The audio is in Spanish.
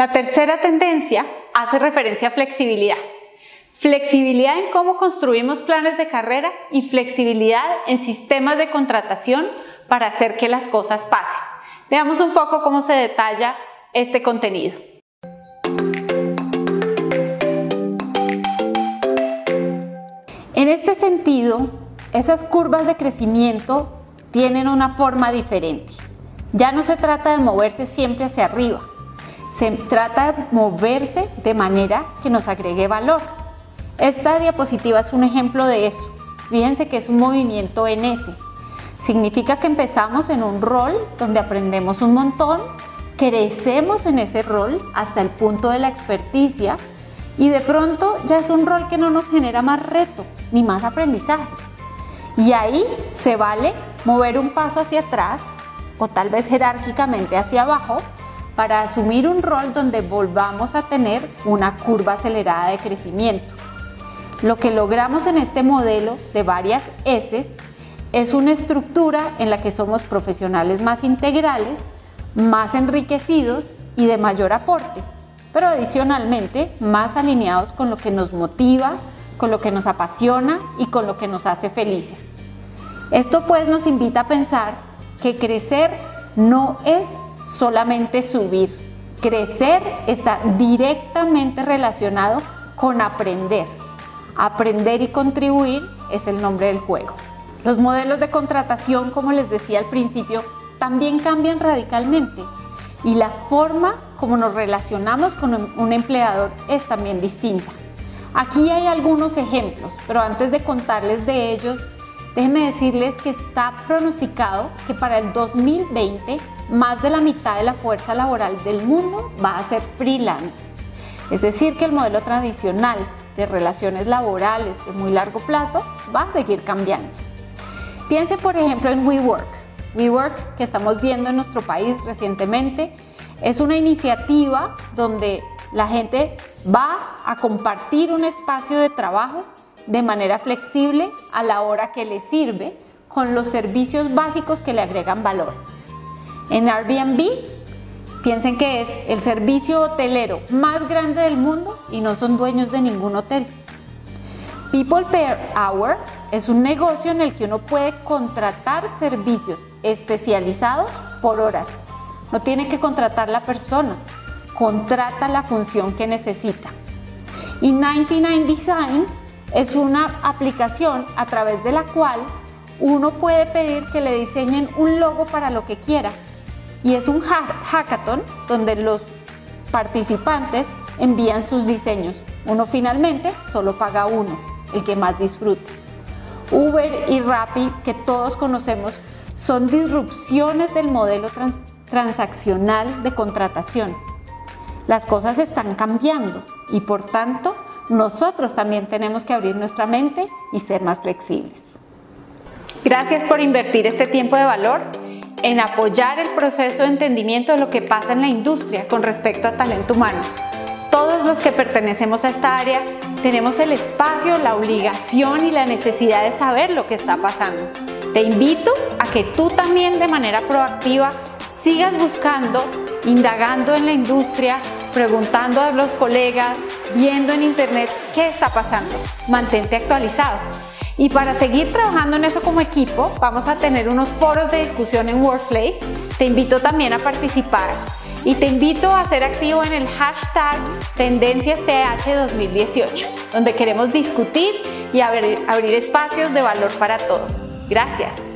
La tercera tendencia hace referencia a flexibilidad. Flexibilidad en cómo construimos planes de carrera y flexibilidad en sistemas de contratación para hacer que las cosas pasen. Veamos un poco cómo se detalla este contenido. En este sentido, esas curvas de crecimiento tienen una forma diferente. Ya no se trata de moverse siempre hacia arriba, se trata de moverse de manera que nos agregue valor. Esta diapositiva es un ejemplo de eso. Fíjense que es un movimiento en S. Significa que empezamos en un rol donde aprendemos un montón, crecemos en ese rol hasta el punto de la experticia y de pronto ya es un rol que no nos genera más reto ni más aprendizaje. Y ahí se vale mover un paso hacia atrás o tal vez jerárquicamente hacia abajo para asumir un rol donde volvamos a tener una curva acelerada de crecimiento. Lo que logramos en este modelo de varias S es una estructura en la que somos profesionales más integrales, más enriquecidos y de mayor aporte, pero adicionalmente más alineados con lo que nos motiva, con lo que nos apasiona y con lo que nos hace felices. Esto pues nos invita a pensar que crecer no es solamente subir. Crecer está directamente relacionado con aprender. Aprender y contribuir es el nombre del juego. Los modelos de contratación, como les decía al principio, también cambian radicalmente y la forma como nos relacionamos con un empleador es también distinta. Aquí hay algunos ejemplos, pero antes de contarles de ellos, déjenme decirles que está pronosticado que para el 2020 más de la mitad de la fuerza laboral del mundo va a ser freelance. Es decir, que el modelo tradicional de relaciones laborales de muy largo plazo va a seguir cambiando. Piense por ejemplo en WeWork. WeWork que estamos viendo en nuestro país recientemente es una iniciativa donde la gente va a compartir un espacio de trabajo de manera flexible a la hora que le sirve con los servicios básicos que le agregan valor. En Airbnb, piensen que es el servicio hotelero más grande del mundo y no son dueños de ningún hotel. People Per Hour es un negocio en el que uno puede contratar servicios especializados por horas. No tiene que contratar la persona, contrata la función que necesita. Y 99 Designs es una aplicación a través de la cual uno puede pedir que le diseñen un logo para lo que quiera y es un hackathon donde los participantes envían sus diseños. Uno finalmente solo paga uno, el que más disfrute. Uber y Rappi, que todos conocemos, son disrupciones del modelo transaccional de contratación. Las cosas están cambiando y por tanto nosotros también tenemos que abrir nuestra mente y ser más flexibles. Gracias por invertir este tiempo de valor en apoyar el proceso de entendimiento de lo que pasa en la industria con respecto a talento humano. Todos los que pertenecemos a esta área tenemos el espacio, la obligación y la necesidad de saber lo que está pasando. Te invito a que tú también de manera proactiva sigas buscando, indagando en la industria, preguntando a los colegas, viendo en internet qué está pasando. Mantente actualizado. Y para seguir trabajando en eso como equipo, vamos a tener unos foros de discusión en Workplace. Te invito también a participar y te invito a ser activo en el hashtag TendenciasTH 2018, donde queremos discutir y abrir, abrir espacios de valor para todos. Gracias.